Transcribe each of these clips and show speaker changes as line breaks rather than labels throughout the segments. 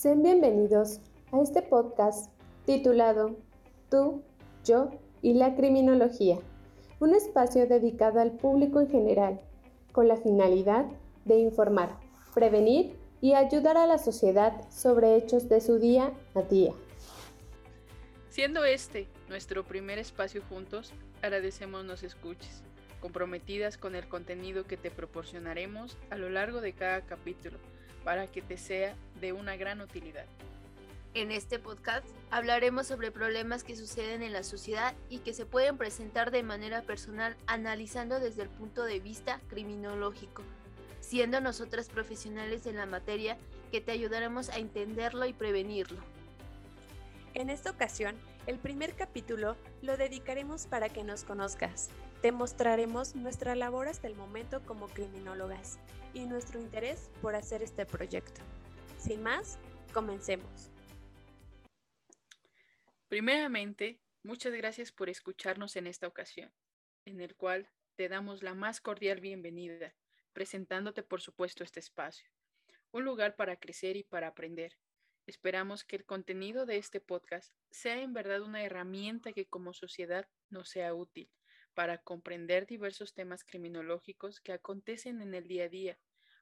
Sean bienvenidos a este podcast titulado Tú, yo y la criminología, un espacio dedicado al público en general, con la finalidad de informar, prevenir y ayudar a la sociedad sobre hechos de su día a día.
Siendo este nuestro primer espacio juntos, agradecemos nos escuches, comprometidas con el contenido que te proporcionaremos a lo largo de cada capítulo, para que te sea de una gran utilidad.
En este podcast hablaremos sobre problemas que suceden en la sociedad y que se pueden presentar de manera personal analizando desde el punto de vista criminológico, siendo nosotras profesionales en la materia que te ayudaremos a entenderlo y prevenirlo.
En esta ocasión, el primer capítulo lo dedicaremos para que nos conozcas. Te mostraremos nuestra labor hasta el momento como criminólogas y nuestro interés por hacer este proyecto. Sin más, comencemos.
Primeramente, muchas gracias por escucharnos en esta ocasión, en el cual te damos la más cordial bienvenida, presentándote por supuesto este espacio, un lugar para crecer y para aprender. Esperamos que el contenido de este podcast sea en verdad una herramienta que como sociedad nos sea útil para comprender diversos temas criminológicos que acontecen en el día a día.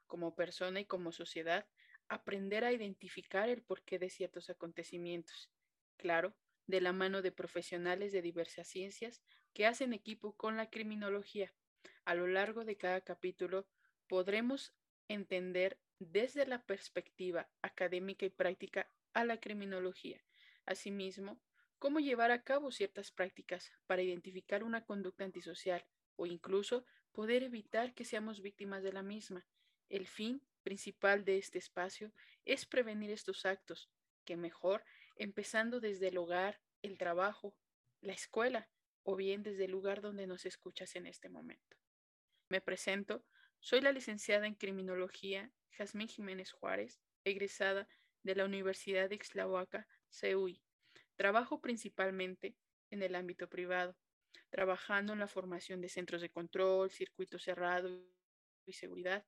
Como persona y como sociedad, aprender a identificar el porqué de ciertos acontecimientos. Claro, de la mano de profesionales de diversas ciencias que hacen equipo con la criminología. A lo largo de cada capítulo podremos entender desde la perspectiva académica y práctica a la criminología. Asimismo, cómo llevar a cabo ciertas prácticas para identificar una conducta antisocial o incluso poder evitar que seamos víctimas de la misma. El fin principal de este espacio es prevenir estos actos, que mejor empezando desde el hogar, el trabajo, la escuela o bien desde el lugar donde nos escuchas en este momento. Me presento, soy la licenciada en Criminología Jazmín Jiménez Juárez, egresada de la Universidad de Ixtlahuaca, CEUI. Trabajo principalmente en el ámbito privado, trabajando en la formación de centros de control, circuito cerrado y seguridad.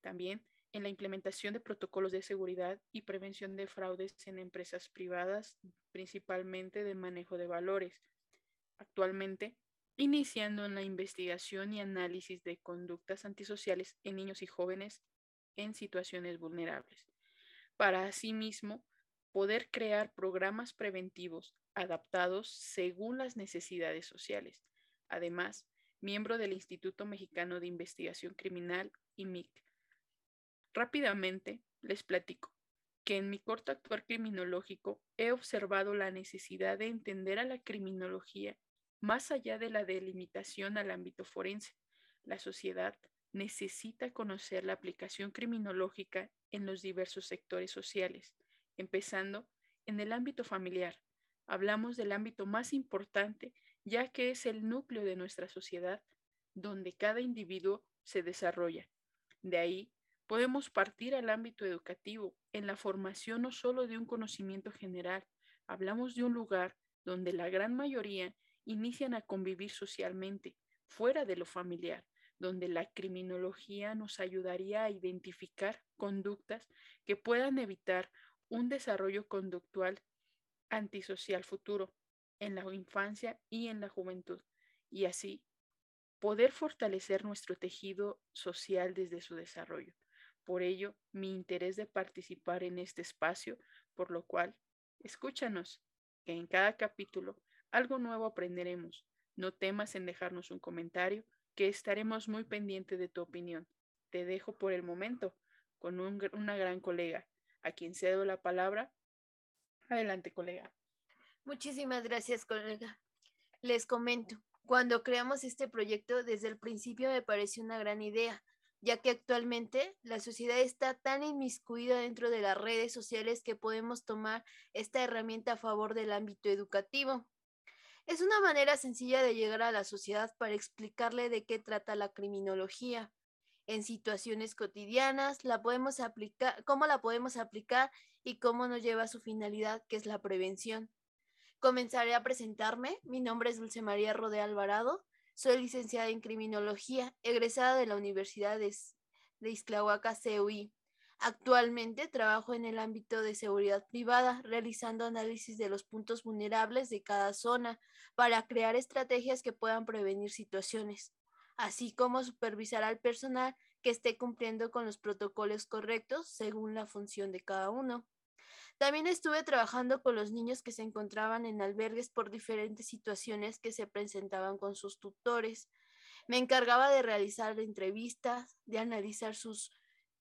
También en la implementación de protocolos de seguridad y prevención de fraudes en empresas privadas, principalmente de manejo de valores. Actualmente, iniciando en la investigación y análisis de conductas antisociales en niños y jóvenes en situaciones vulnerables, para asimismo poder crear programas preventivos adaptados según las necesidades sociales. Además, miembro del Instituto Mexicano de Investigación Criminal, IMIC. Rápidamente les platico que en mi corto actuar criminológico he observado la necesidad de entender a la criminología más allá de la delimitación al ámbito forense. La sociedad necesita conocer la aplicación criminológica en los diversos sectores sociales, empezando en el ámbito familiar. Hablamos del ámbito más importante, ya que es el núcleo de nuestra sociedad, donde cada individuo se desarrolla. De ahí podemos partir al ámbito educativo, en la formación no solo de un conocimiento general, hablamos de un lugar donde la gran mayoría inician a convivir socialmente, fuera de lo familiar, donde la criminología nos ayudaría a identificar conductas que puedan evitar un desarrollo conductual antisocial futuro en la infancia y en la juventud, y así poder fortalecer nuestro tejido social desde su desarrollo. Por ello, mi interés de participar en este espacio, por lo cual, escúchanos, que en cada capítulo algo nuevo aprenderemos. No temas en dejarnos un comentario, que estaremos muy pendientes de tu opinión. Te dejo por el momento con una gran colega, a quien cedo la palabra. Adelante, colega.
Muchísimas gracias, colega. Les comento, cuando creamos este proyecto, desde el principio me pareció una gran idea, ya que actualmente la sociedad está tan inmiscuida dentro de las redes sociales que podemos tomar esta herramienta a favor del ámbito educativo. Es una manera sencilla de llegar a la sociedad para explicarle de qué trata la criminología. En situaciones cotidianas, la podemos aplicar, cómo la podemos aplicar y cómo nos lleva a su finalidad, que es la prevención. Comenzaré a presentarme. Mi nombre es Dulce María Rode Alvarado. Soy licenciada en Criminología, egresada de la Universidad de, de CUI. Actualmente trabajo en el ámbito de seguridad privada, realizando análisis de los puntos vulnerables de cada zona para crear estrategias que puedan prevenir situaciones, así como supervisar al personal que esté cumpliendo con los protocolos correctos según la función de cada uno. También estuve trabajando con los niños que se encontraban en albergues por diferentes situaciones que se presentaban con sus tutores. Me encargaba de realizar entrevistas, de analizar sus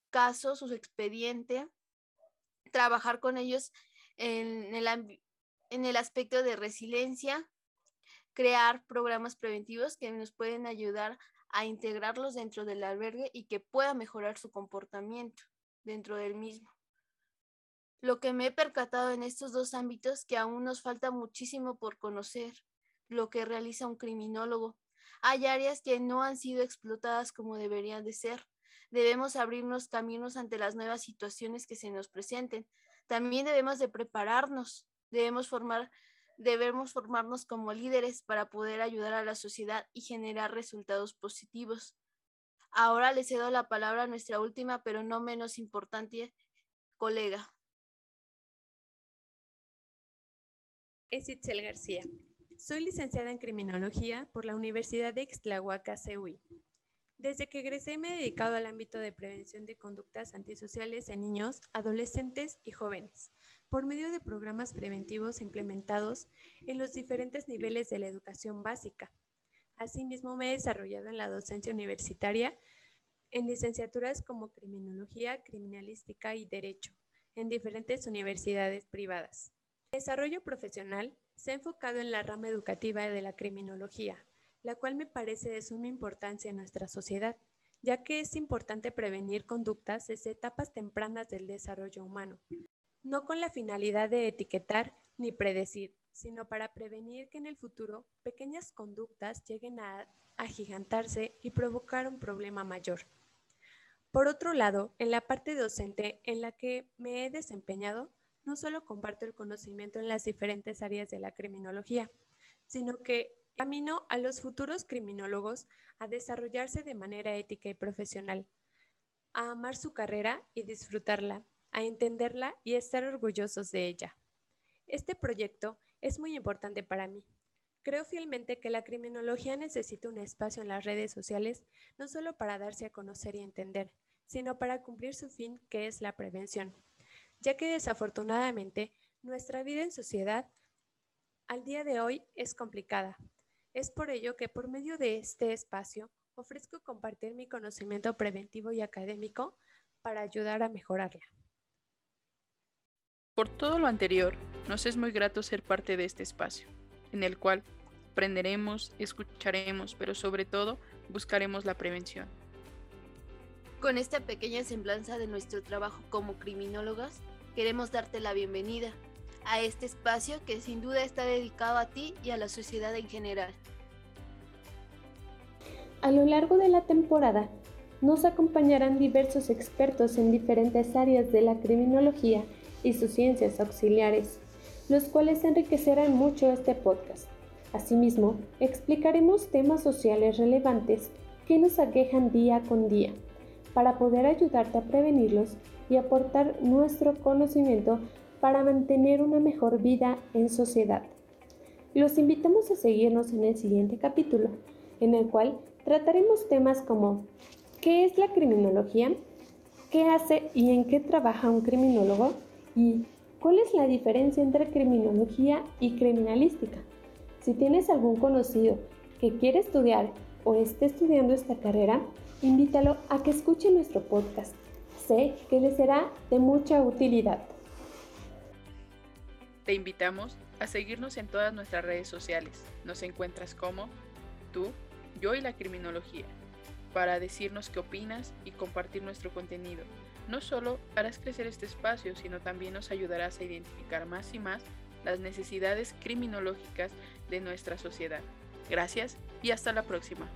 casos, su expediente, trabajar con ellos en el, en el aspecto de resiliencia, crear programas preventivos que nos pueden ayudar a integrarlos dentro del albergue y que pueda mejorar su comportamiento dentro del mismo. Lo que me he percatado en estos dos ámbitos que aún nos falta muchísimo por conocer, lo que realiza un criminólogo. Hay áreas que no han sido explotadas como deberían de ser. Debemos abrirnos caminos ante las nuevas situaciones que se nos presenten. También debemos de prepararnos, debemos formar debemos formarnos como líderes para poder ayudar a la sociedad y generar resultados positivos. Ahora le cedo la palabra a nuestra última, pero no menos importante, colega.
Es Itzel García. Soy licenciada en Criminología por la Universidad de Ixtlahuaca, CEUI. Desde que egresé me he dedicado al ámbito de prevención de conductas antisociales en niños, adolescentes y jóvenes, por medio de programas preventivos implementados en los diferentes niveles de la educación básica. Asimismo, me he desarrollado en la docencia universitaria en licenciaturas como Criminología, Criminalística y Derecho, en diferentes universidades privadas. Desarrollo profesional se ha enfocado en la rama educativa de la criminología, la cual me parece de suma importancia en nuestra sociedad, ya que es importante prevenir conductas desde etapas tempranas del desarrollo humano, no con la finalidad de etiquetar ni predecir, sino para prevenir que en el futuro pequeñas conductas lleguen a agigantarse y provocar un problema mayor. Por otro lado, en la parte docente en la que me he desempeñado, no solo comparto el conocimiento en las diferentes áreas de la criminología, sino que camino a los futuros criminólogos a desarrollarse de manera ética y profesional, a amar su carrera y disfrutarla, a entenderla y estar orgullosos de ella. Este proyecto es muy importante para mí. Creo fielmente que la criminología necesita un espacio en las redes sociales no solo para darse a conocer y entender, sino para cumplir su fin que es la prevención ya que desafortunadamente nuestra vida en sociedad al día de hoy es complicada. Es por ello que por medio de este espacio ofrezco compartir mi conocimiento preventivo y académico para ayudar a mejorarla.
Por todo lo anterior, nos es muy grato ser parte de este espacio, en el cual aprenderemos, escucharemos, pero sobre todo buscaremos la prevención.
Con esta pequeña semblanza de nuestro trabajo como criminólogas, queremos darte la bienvenida a este espacio que sin duda está dedicado a ti y a la sociedad en general.
A lo largo de la temporada, nos acompañarán diversos expertos en diferentes áreas de la criminología y sus ciencias auxiliares, los cuales enriquecerán mucho este podcast. Asimismo, explicaremos temas sociales relevantes que nos aquejan día con día para poder ayudarte a prevenirlos y aportar nuestro conocimiento para mantener una mejor vida en sociedad. Los invitamos a seguirnos en el siguiente capítulo, en el cual trataremos temas como ¿qué es la criminología? ¿Qué hace y en qué trabaja un criminólogo? ¿Y cuál es la diferencia entre criminología y criminalística? Si tienes algún conocido que quiere estudiar o esté estudiando esta carrera, invítalo a que escuche nuestro podcast. Sé que le será de mucha utilidad.
Te invitamos a seguirnos en todas nuestras redes sociales. Nos encuentras como tú, yo y la criminología, para decirnos qué opinas y compartir nuestro contenido. No solo harás crecer este espacio, sino también nos ayudarás a identificar más y más las necesidades criminológicas de nuestra sociedad. Gracias y hasta la próxima.